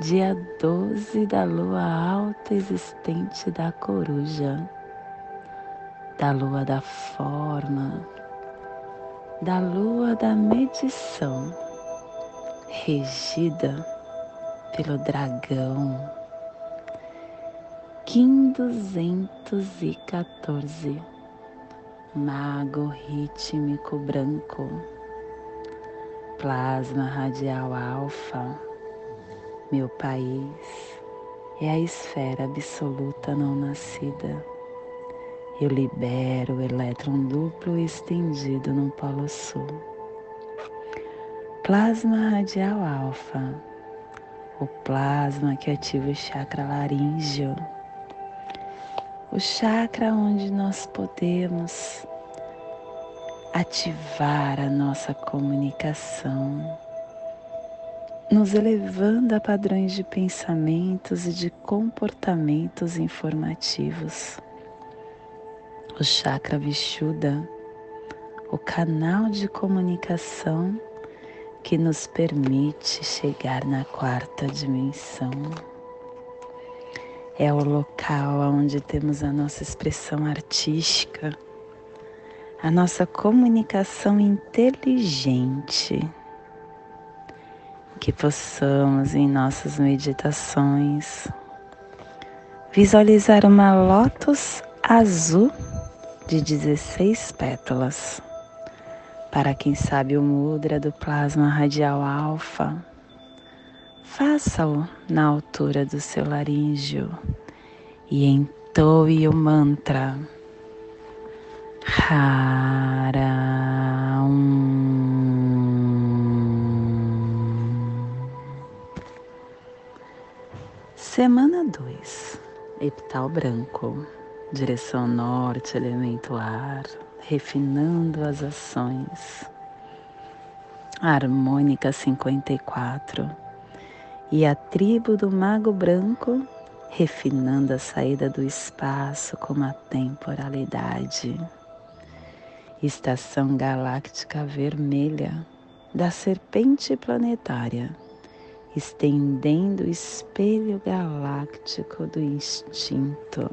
dia 12 da lua alta existente da coruja, da lua da forma, da lua da medição, regida pelo dragão. Kim 214, mago rítmico branco, plasma radial alfa, meu país é a esfera absoluta não nascida. Eu libero o elétron duplo estendido no polo sul. Plasma radial alfa, o plasma que ativa o chakra laríngeo, o chakra onde nós podemos ativar a nossa comunicação, nos elevando a padrões de pensamentos e de comportamentos informativos o chakra Vishuddha, o canal de comunicação que nos permite chegar na quarta dimensão. É o local onde temos a nossa expressão artística, a nossa comunicação inteligente. Que possamos em nossas meditações visualizar uma lótus azul de 16 pétalas. Para quem sabe o mudra do plasma radial alfa, faça-o na altura do seu laríngeo e entoe o mantra Hara Semana 2 Epital branco. Direção norte, elemento ar, refinando as ações. harmônica 54 e a tribo do Mago Branco, refinando a saída do espaço com a temporalidade. Estação galáctica vermelha da serpente planetária, estendendo o espelho galáctico do instinto.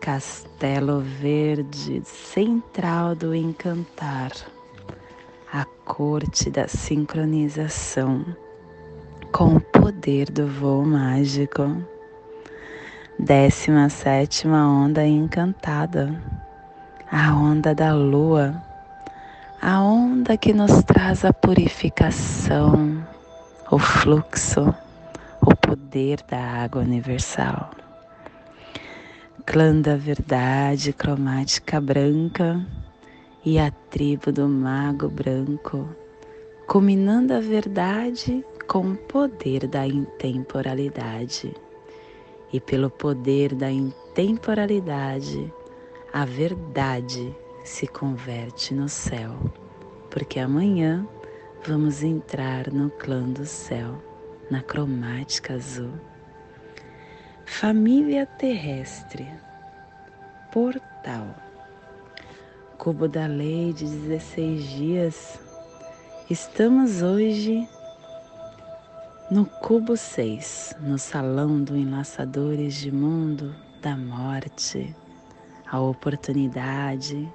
Castelo Verde central do encantar, a corte da sincronização, com o poder do voo mágico. Décima sétima onda encantada, a onda da lua, a onda que nos traz a purificação, o fluxo, o poder da água universal clã da verdade cromática branca e a tribo do mago branco, culminando a verdade com o poder da intemporalidade. E pelo poder da intemporalidade, a verdade se converte no céu, porque amanhã vamos entrar no clã do céu, na cromática azul. Família terrestre, portal, cubo da lei de 16 dias. Estamos hoje no cubo 6, no salão do Enlaçadores de Mundo da Morte, a oportunidade,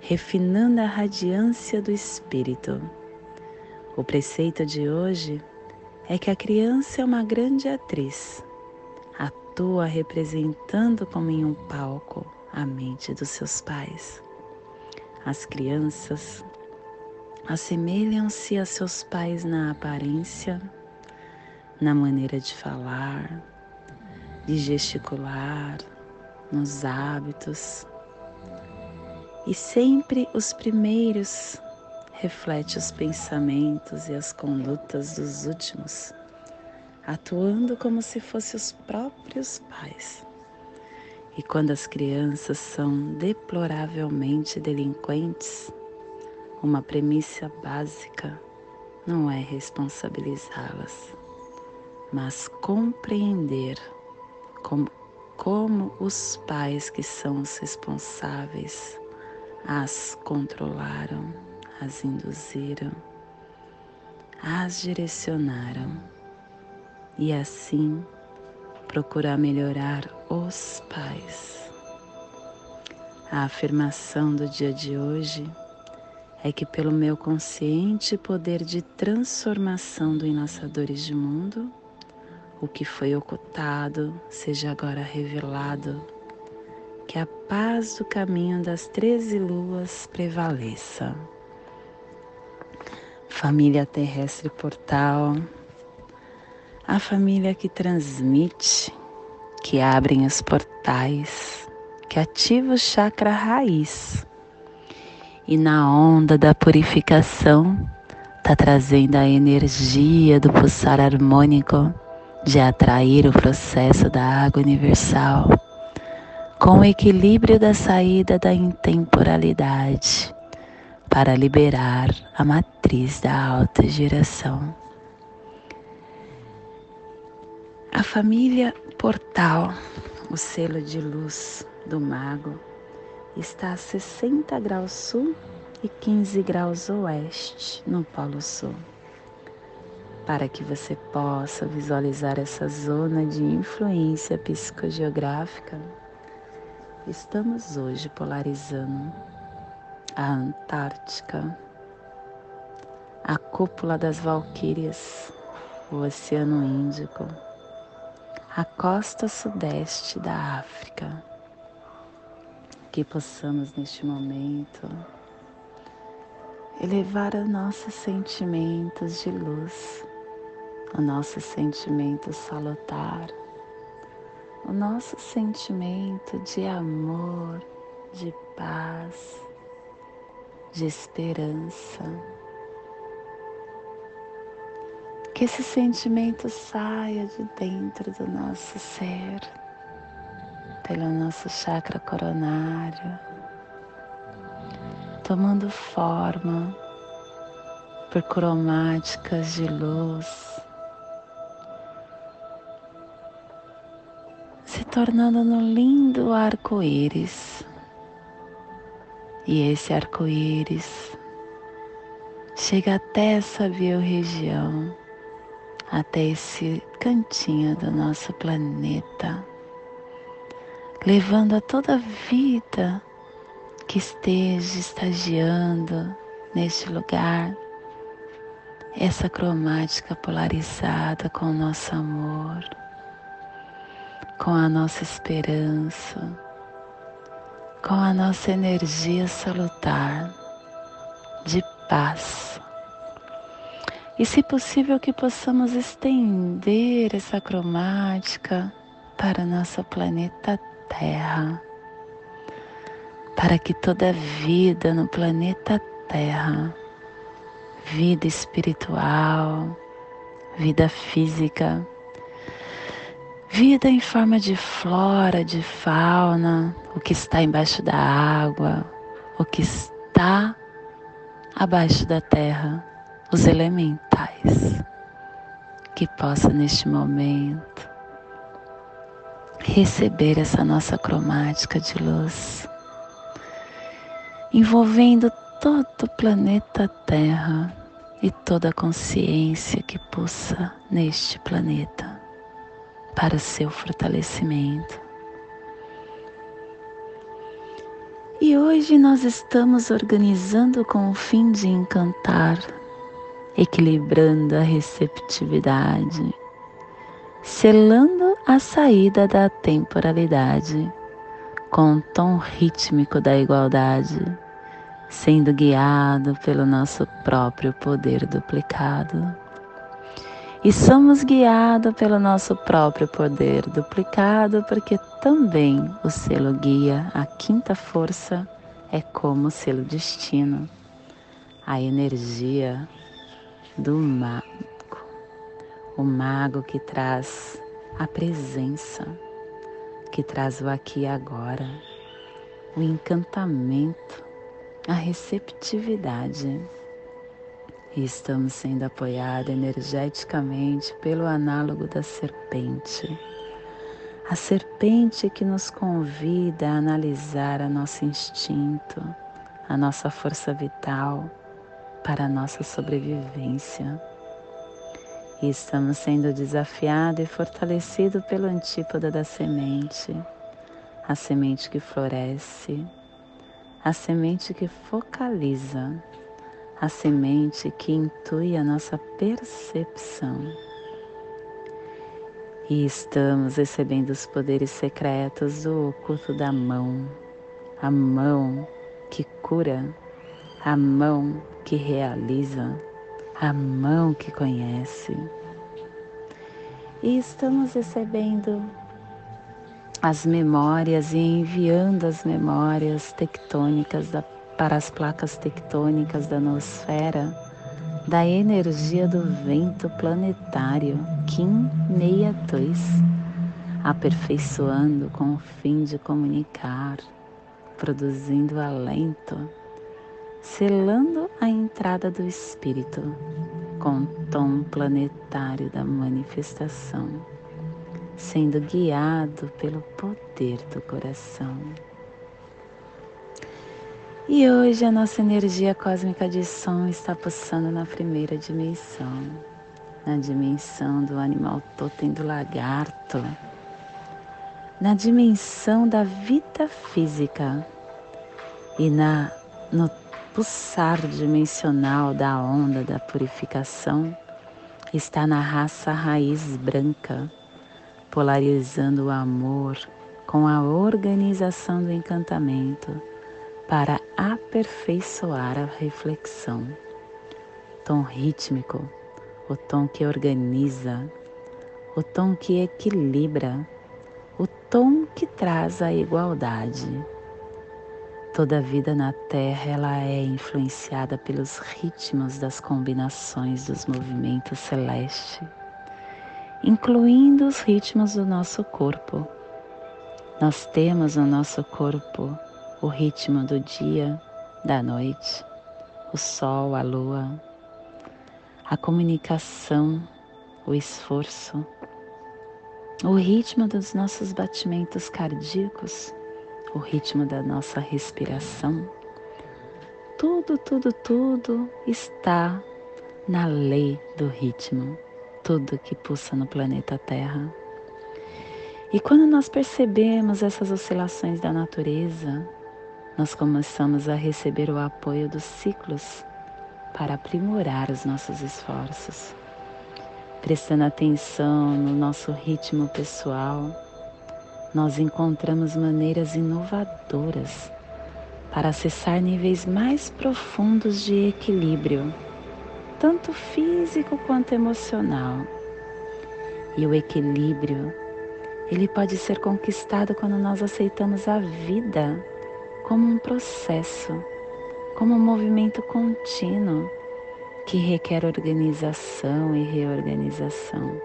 refinando a radiância do Espírito. O preceito de hoje é que a criança é uma grande atriz atua representando como em um palco a mente dos seus pais. As crianças assemelham-se a seus pais na aparência, na maneira de falar, de gesticular, nos hábitos. E sempre os primeiros reflete os pensamentos e as condutas dos últimos atuando como se fossem os próprios pais. E quando as crianças são deploravelmente delinquentes, uma premissa básica não é responsabilizá-las, mas compreender como, como os pais que são os responsáveis as controlaram, as induziram, as direcionaram e assim procurar melhorar os pais. A afirmação do dia de hoje é que, pelo meu consciente poder de transformação do Enlaçadores de Mundo, o que foi ocultado seja agora revelado, que a paz do caminho das treze luas prevaleça. Família Terrestre Portal, a família que transmite, que abrem os portais, que ativa o chakra raiz e na onda da purificação está trazendo a energia do pulsar harmônico de atrair o processo da água universal com o equilíbrio da saída da intemporalidade para liberar a matriz da alta geração. A família Portal, o selo de luz do mago, está a 60 graus sul e 15 graus oeste no Polo Sul. Para que você possa visualizar essa zona de influência psicogeográfica, estamos hoje polarizando a Antártica, a cúpula das Valquírias, o Oceano Índico, a costa sudeste da África. Que possamos neste momento elevar os nossos sentimentos de luz, o nosso sentimento salutar, o nosso sentimento de amor, de paz, de esperança. Que esse sentimento saia de dentro do nosso ser pelo nosso chakra coronário, tomando forma por cromáticas de luz, tornando no lindo arco-íris. E esse arco-íris chega até essa biorregião, até esse cantinho do nosso planeta levando a toda vida que esteja estagiando neste lugar essa cromática polarizada com o nosso amor, com a nossa esperança, com a nossa energia salutar de paz. E se possível que possamos estender essa cromática para nosso planeta Terra, para que toda vida no planeta Terra, vida espiritual, vida física, vida em forma de flora, de fauna, o que está embaixo da água, o que está abaixo da terra, os elementais, que possa neste momento receber essa nossa cromática de luz, envolvendo todo o planeta Terra e toda a consciência que pulsa neste planeta para seu fortalecimento. E hoje nós estamos organizando com o fim de encantar, equilibrando a receptividade, selando a saída da temporalidade com o tom rítmico da igualdade, sendo guiado pelo nosso próprio poder duplicado. E somos guiados pelo nosso próprio poder duplicado, porque também o selo guia, a quinta força, é como o selo destino, a energia do mar o mago que traz a presença, que traz o aqui e agora, o encantamento, a receptividade. E estamos sendo apoiados energeticamente pelo análogo da serpente. A serpente que nos convida a analisar a nosso instinto, a nossa força vital para a nossa sobrevivência. E estamos sendo desafiados e fortalecidos pelo antípoda da semente, a semente que floresce, a semente que focaliza, a semente que intui a nossa percepção. E estamos recebendo os poderes secretos do oculto da mão, a mão que cura, a mão que realiza, a mão que conhece. E estamos recebendo as memórias e enviando as memórias tectônicas da, para as placas tectônicas da nosfera da energia do vento planetário Kim 62, aperfeiçoando com o fim de comunicar, produzindo alento, selando a entrada do espírito com o tom planetário da manifestação, sendo guiado pelo poder do coração. E hoje a nossa energia cósmica de som está pulsando na primeira dimensão, na dimensão do animal totem do lagarto, na dimensão da vida física. E na no pulsar dimensional da onda da purificação está na raça raiz branca, polarizando o amor com a organização do encantamento para aperfeiçoar a reflexão. Tom rítmico, o tom que organiza, o tom que equilibra, o tom que traz a igualdade. Toda vida na Terra ela é influenciada pelos ritmos das combinações dos movimentos celestes, incluindo os ritmos do nosso corpo. Nós temos no nosso corpo o ritmo do dia, da noite, o sol, a lua, a comunicação, o esforço, o ritmo dos nossos batimentos cardíacos, o ritmo da nossa respiração. Tudo, tudo, tudo está na lei do ritmo, tudo que pulsa no planeta Terra. E quando nós percebemos essas oscilações da natureza, nós começamos a receber o apoio dos ciclos para aprimorar os nossos esforços. Prestando atenção no nosso ritmo pessoal, nós encontramos maneiras inovadoras para acessar níveis mais profundos de equilíbrio, tanto físico quanto emocional. E o equilíbrio, ele pode ser conquistado quando nós aceitamos a vida como um processo, como um movimento contínuo que requer organização e reorganização,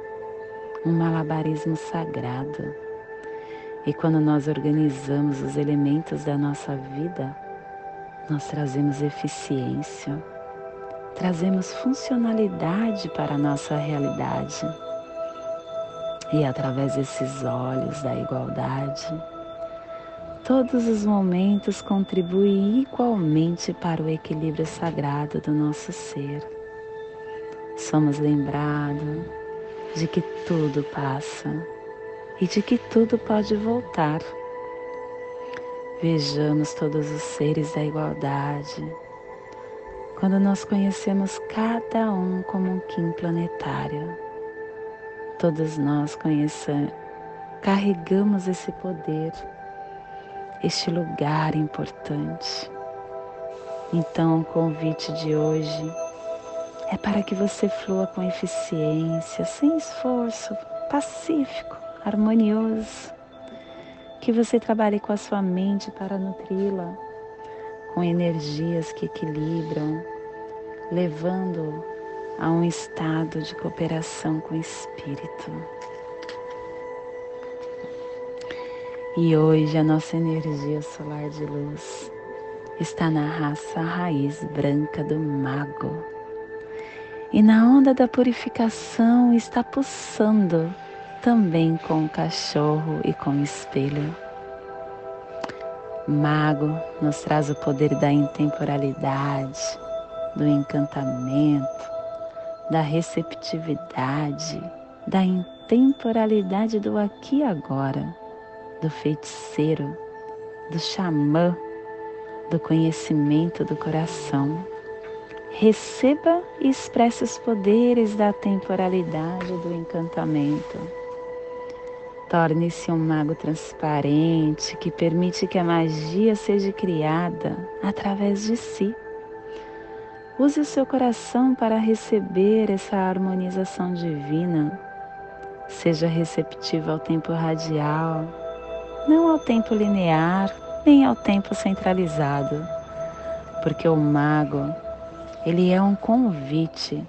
um malabarismo sagrado. E quando nós organizamos os elementos da nossa vida, nós trazemos eficiência, trazemos funcionalidade para a nossa realidade. E através desses olhos da igualdade, todos os momentos contribuem igualmente para o equilíbrio sagrado do nosso ser. Somos lembrados de que tudo passa e de que tudo pode voltar. Vejamos todos os seres da igualdade quando nós conhecemos cada um como um Kim planetário. Todos nós conhecemos, carregamos esse poder este lugar importante. Então, o convite de hoje é para que você flua com eficiência, sem esforço, pacífico, harmonioso. Que você trabalhe com a sua mente para nutri-la com energias que equilibram, levando a um estado de cooperação com o espírito. E hoje a nossa energia solar de luz está na raça raiz branca do mago. E na onda da purificação está pulsando também com o cachorro e com o espelho. Mago nos traz o poder da intemporalidade, do encantamento, da receptividade, da intemporalidade do aqui e agora, do feiticeiro, do xamã, do conhecimento do coração. Receba e expresse os poderes da temporalidade do encantamento Torne-se um mago transparente que permite que a magia seja criada através de si. Use o seu coração para receber essa harmonização divina. Seja receptivo ao tempo radial, não ao tempo linear, nem ao tempo centralizado, porque o mago, ele é um convite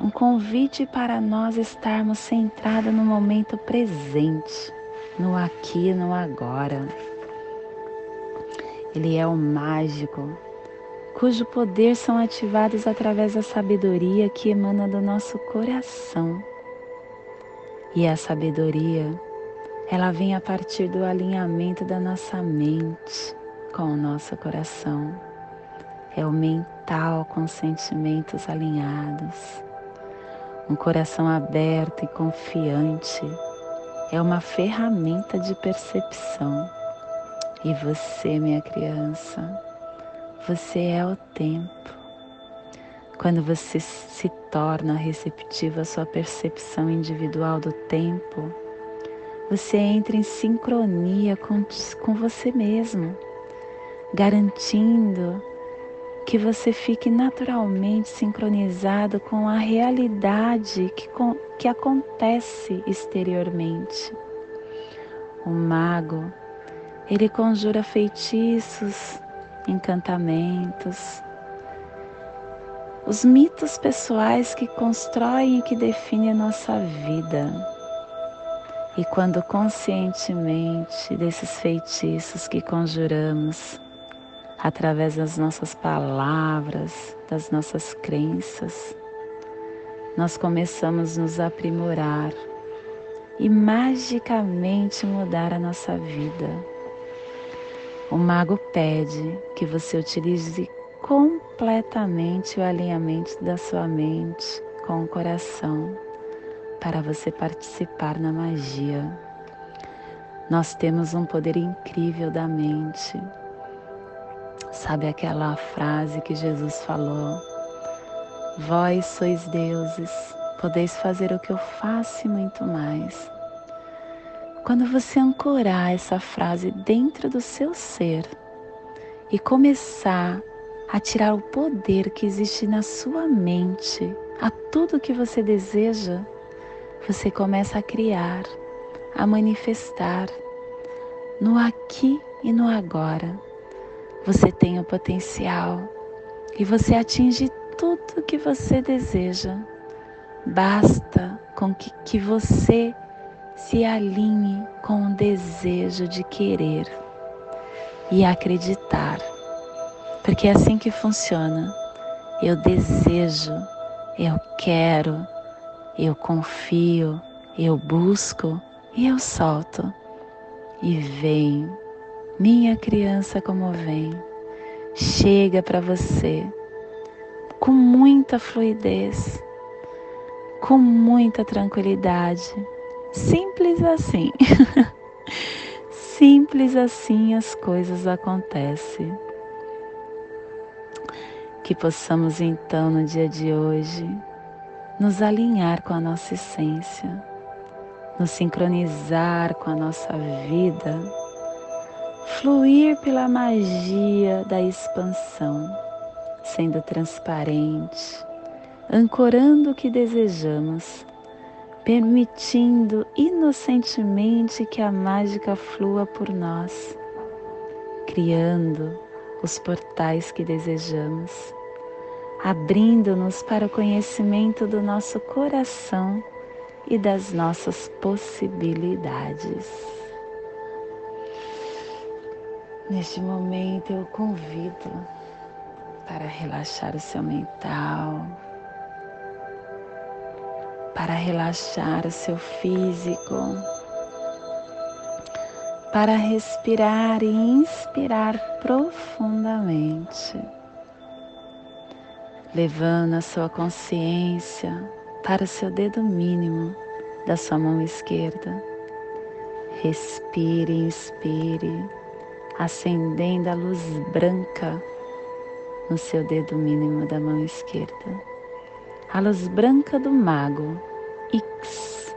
um convite para nós estarmos centrados no momento presente, no aqui no agora. Ele é o mágico, cujo poder são ativados através da sabedoria que emana do nosso coração. E a sabedoria, ela vem a partir do alinhamento da nossa mente com o nosso coração. É o mental com sentimentos alinhados um coração aberto e confiante é uma ferramenta de percepção. E você, minha criança, você é o tempo. Quando você se torna receptiva à sua percepção individual do tempo, você entra em sincronia com, com você mesmo, garantindo que você fique naturalmente sincronizado com a realidade que, que acontece exteriormente. O mago, ele conjura feitiços, encantamentos, os mitos pessoais que constroem e que definem a nossa vida. E quando conscientemente desses feitiços que conjuramos, através das nossas palavras, das nossas crenças, nós começamos a nos aprimorar e magicamente mudar a nossa vida. O mago pede que você utilize completamente o alinhamento da sua mente com o coração para você participar na magia. Nós temos um poder incrível da mente Sabe aquela frase que Jesus falou? Vós sois deuses, podeis fazer o que eu faço e muito mais. Quando você ancorar essa frase dentro do seu ser e começar a tirar o poder que existe na sua mente a tudo que você deseja, você começa a criar, a manifestar no aqui e no agora você tem o potencial e você atinge tudo que você deseja. Basta com que, que você se alinhe com o desejo de querer e acreditar, porque é assim que funciona. Eu desejo, eu quero, eu confio, eu busco e eu solto. E vem minha criança, como vem, chega para você com muita fluidez, com muita tranquilidade. Simples assim. Simples assim as coisas acontecem. Que possamos então no dia de hoje nos alinhar com a nossa essência, nos sincronizar com a nossa vida fluir pela magia da expansão, sendo transparente, ancorando o que desejamos, permitindo inocentemente que a mágica flua por nós, criando os portais que desejamos, abrindo-nos para o conhecimento do nosso coração e das nossas possibilidades. Neste momento eu convido para relaxar o seu mental, para relaxar o seu físico, para respirar e inspirar profundamente, levando a sua consciência para seu dedo mínimo da sua mão esquerda. Respire, inspire, acendendo a luz branca no seu dedo mínimo da mão esquerda. A luz branca do mago, X.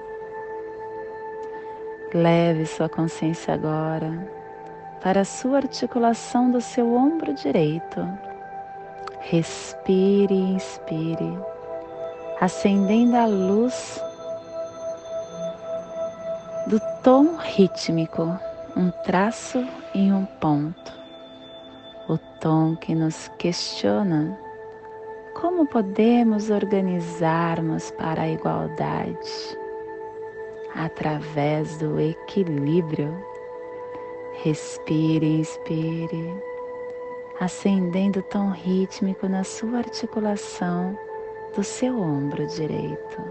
Leve sua consciência agora para a sua articulação do seu ombro direito. Respire e inspire, acendendo a luz do tom rítmico, um traço em um ponto. O tom que nos questiona como podemos organizarmos para a igualdade através do equilíbrio. Respire, inspire, acendendo o tom rítmico na sua articulação do seu ombro direito.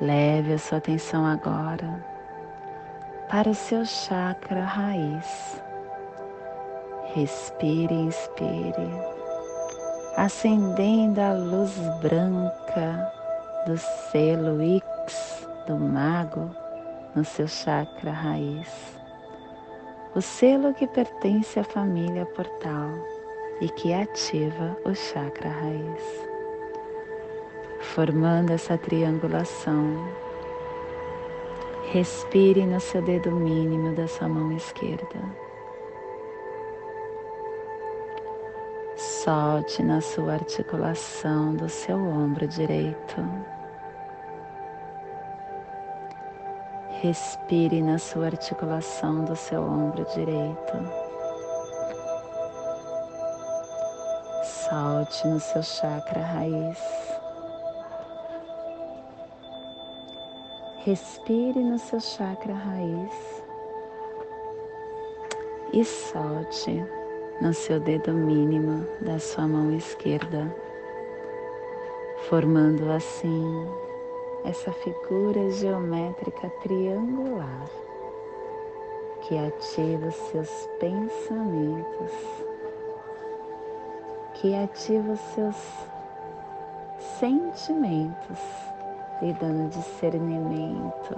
Leve a sua atenção agora para o seu chakra raiz. Respire, inspire, acendendo a luz branca do selo X do mago no seu chakra raiz. O selo que pertence à família portal e que ativa o chakra raiz formando essa triangulação. Respire no seu dedo mínimo da sua mão esquerda. Solte na sua articulação do seu ombro direito. Respire na sua articulação do seu ombro direito. Solte no seu chakra raiz. Respire no seu chakra raiz e solte no seu dedo mínimo da sua mão esquerda, formando assim essa figura geométrica triangular que ativa os seus pensamentos, que ativa os seus sentimentos lhe dando discernimento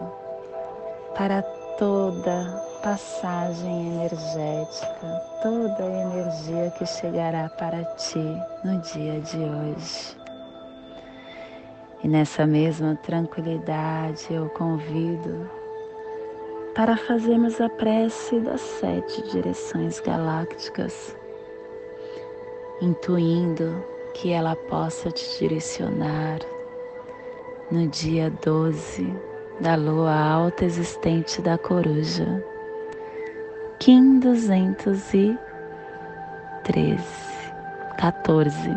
para toda passagem energética, toda a energia que chegará para ti no dia de hoje. E nessa mesma tranquilidade eu convido para fazermos a prece das sete direções galácticas, intuindo que ela possa te direcionar no dia 12 da lua alta existente da coruja, Kim 213, 14,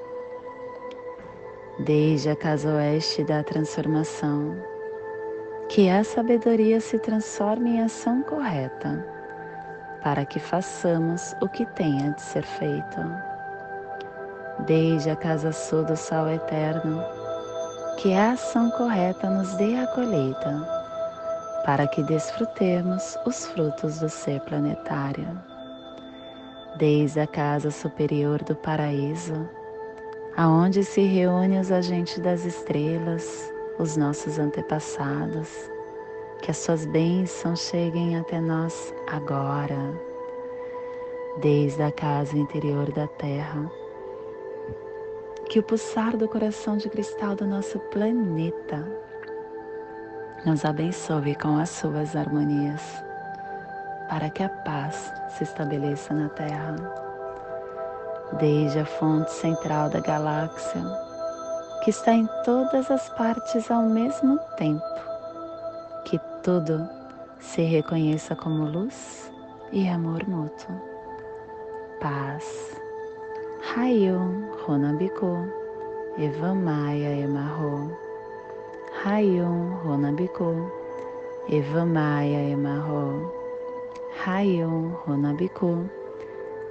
Desde a casa oeste da transformação, que a sabedoria se transforme em ação correta, para que façamos o que tenha de ser feito. Desde a casa sul do sol eterno, que a ação correta nos dê a colheita, para que desfrutemos os frutos do ser planetário. Desde a casa superior do paraíso, aonde se reúnem os agentes das estrelas, os nossos antepassados, que as suas bênçãos cheguem até nós agora. Desde a casa interior da terra, que o pulsar do coração de cristal do nosso planeta nos abençoe com as suas harmonias, para que a paz se estabeleça na Terra. Desde a fonte central da galáxia, que está em todas as partes ao mesmo tempo, que tudo se reconheça como luz e amor mútuo. Paz. Hayum Ronabiku, Evamaya Emarro. Hayum Ronabiku, Evamaya Emarro. Hayum Ronabiku,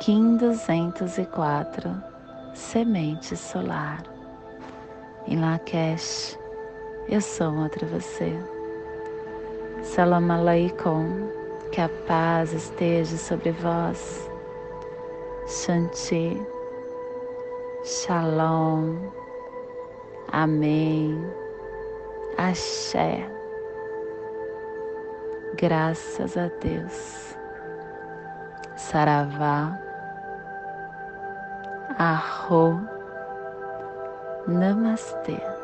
Kim 204, Semente Solar. Em Lakesh, eu sou outra você. Salam Aleikum, que a paz esteja sobre vós. Shanti, Shalom, Amém, Axé. Graças a Deus. Saravá, Arro, Namastê.